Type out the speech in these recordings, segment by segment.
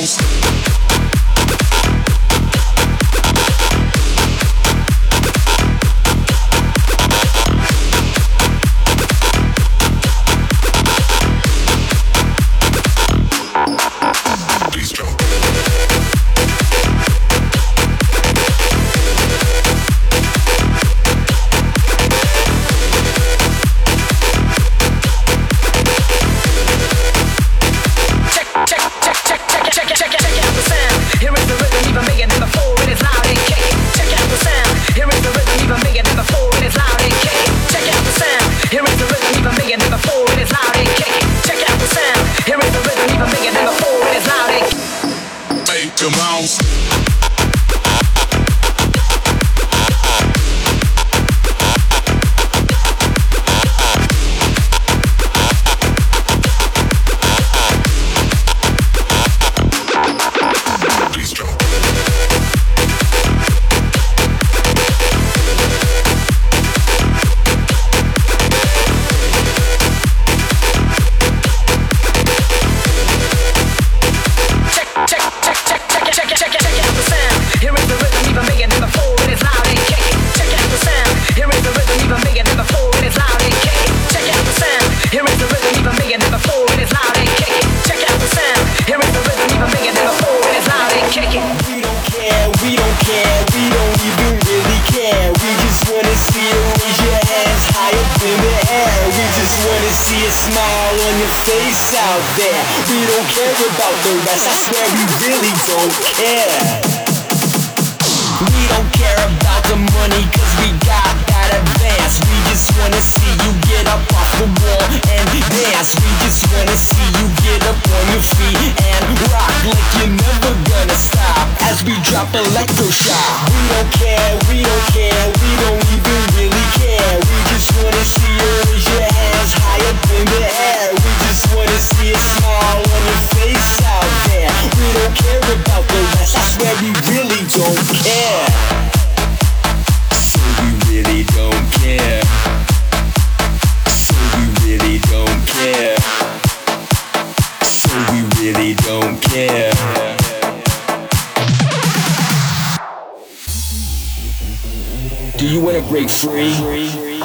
bounce. break free. We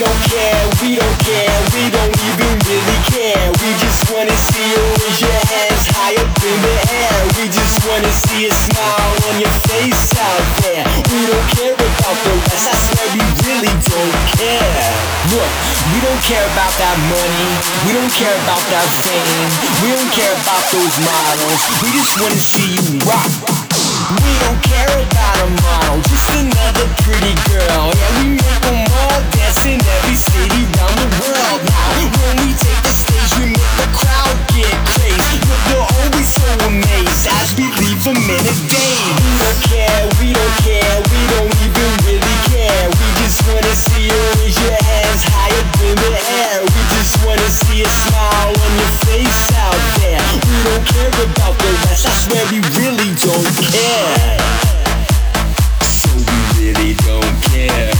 don't care, we don't care, we don't even really care. We just wanna see you raise your hands high up in the air. We just wanna see a smile on your face out there. We don't care about the rest, I swear we really don't care. Look, we don't care about that money, we don't care about that fame, we don't care about those models. We just wanna see you rock. We don't care about a model, just another pretty girl. Yeah, we all dance in every city the world. Now, when we take the stage, we make the crowd get but they're always so amazed as we leave. We don't care, we don't care, we don't even really care. We just wanna see you raise your hands higher in the air. We just wanna see a smile on your face out there. We don't care about the rest. I swear we really don't care. So we really don't care.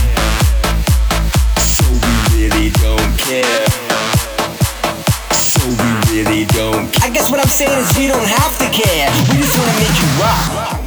So we really don't care really don't. I guess what I'm saying is you don't have to care. We just wanna make you rock.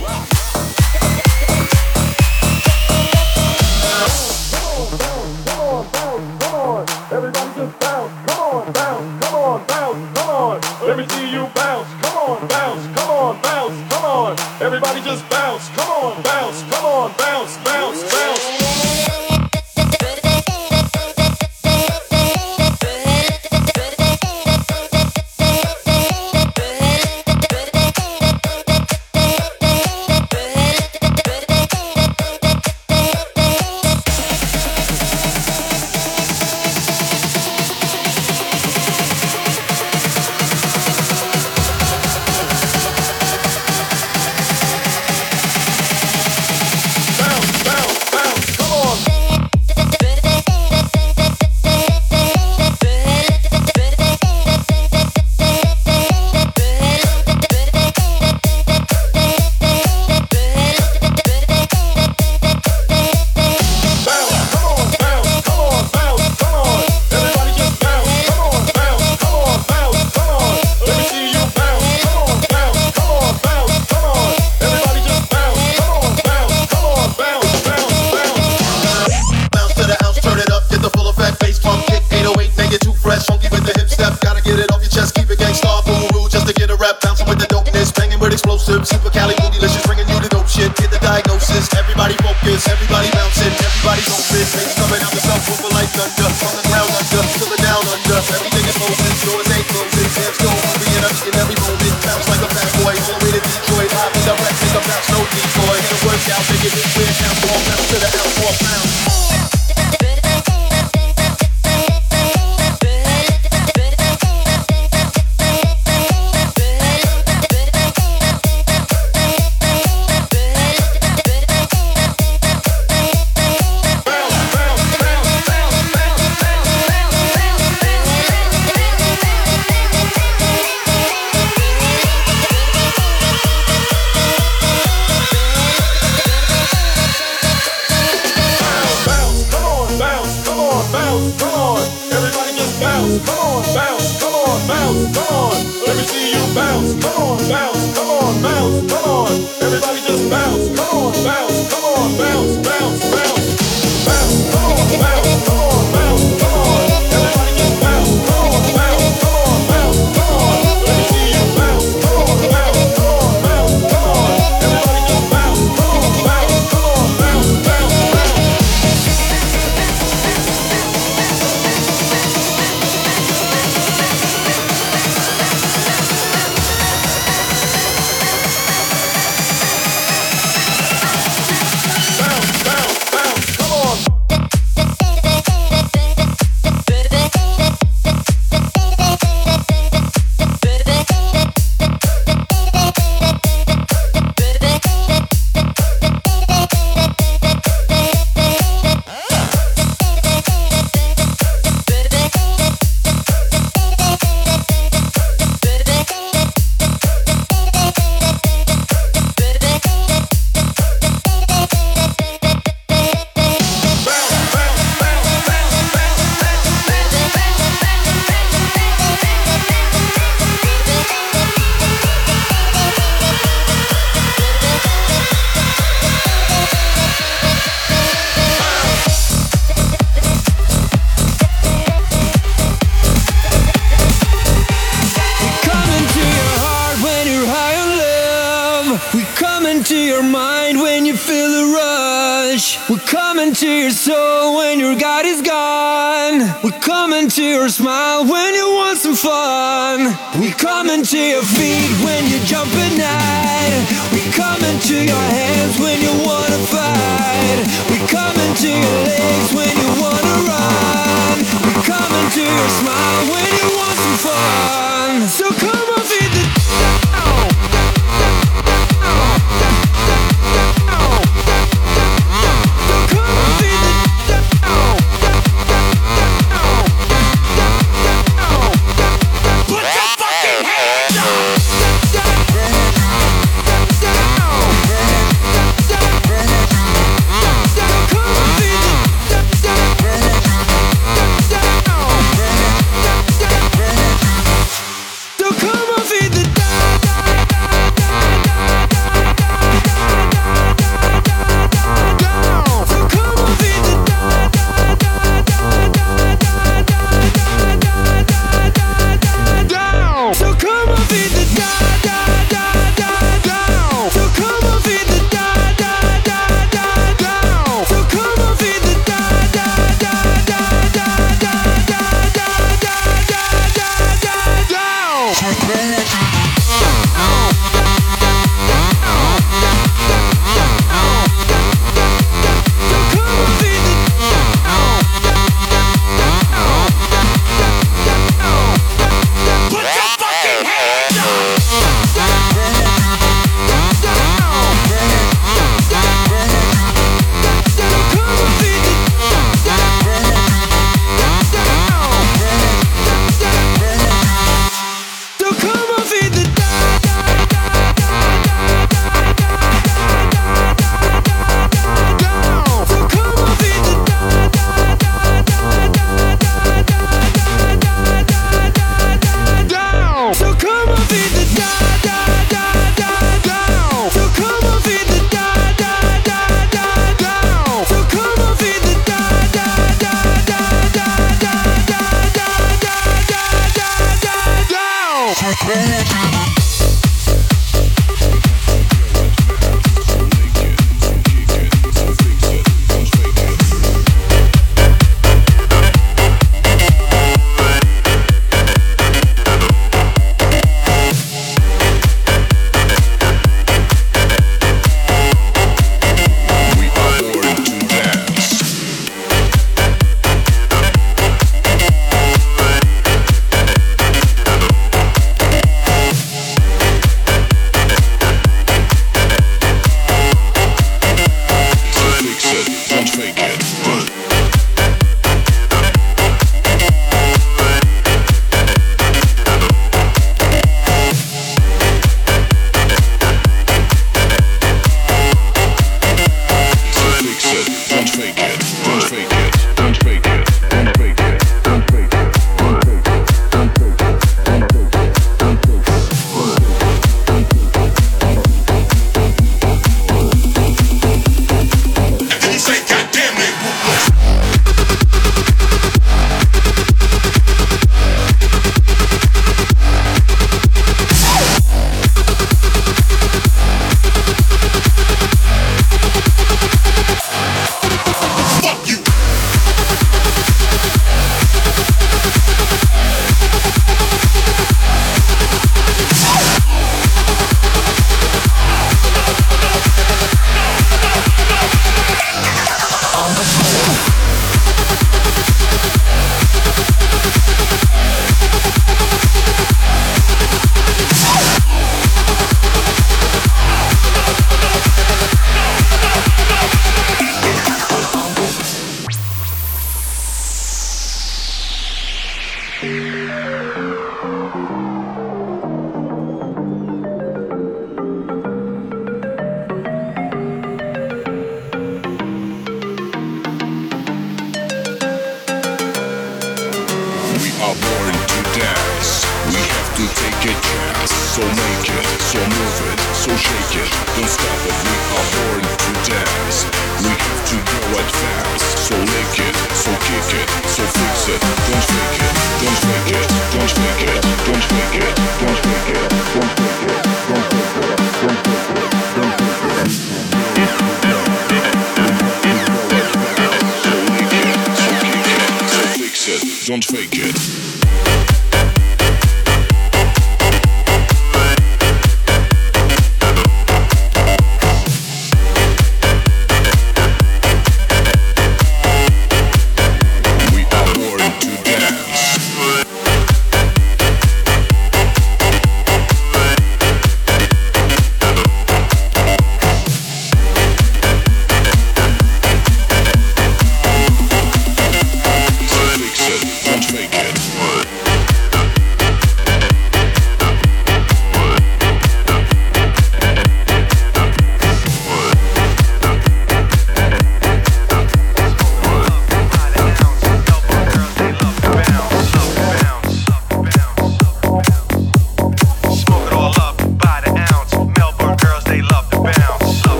coming to your soul when your God is gone. We're coming to your smile when you want some fun. We're coming to your feet when you jump at night. We're coming to your hands when you wanna fight. We're coming to your legs when you wanna run. We're coming to your smile when you want some fun. So come on.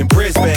in Brisbane.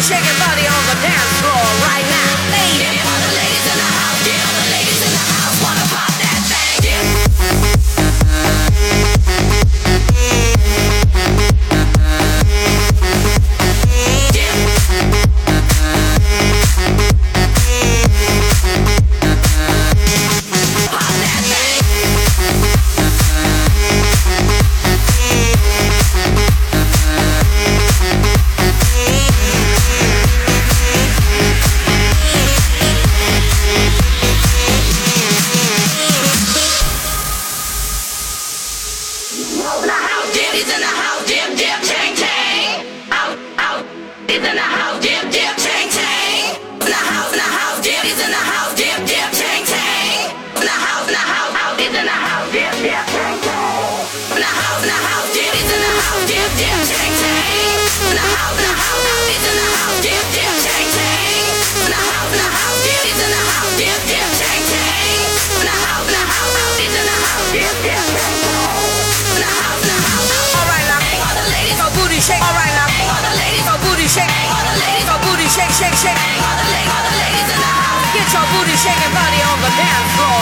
shaking body on the dance floor right now. shaking, all the ladies in the house. Get your booty shaking, body on the dance floor.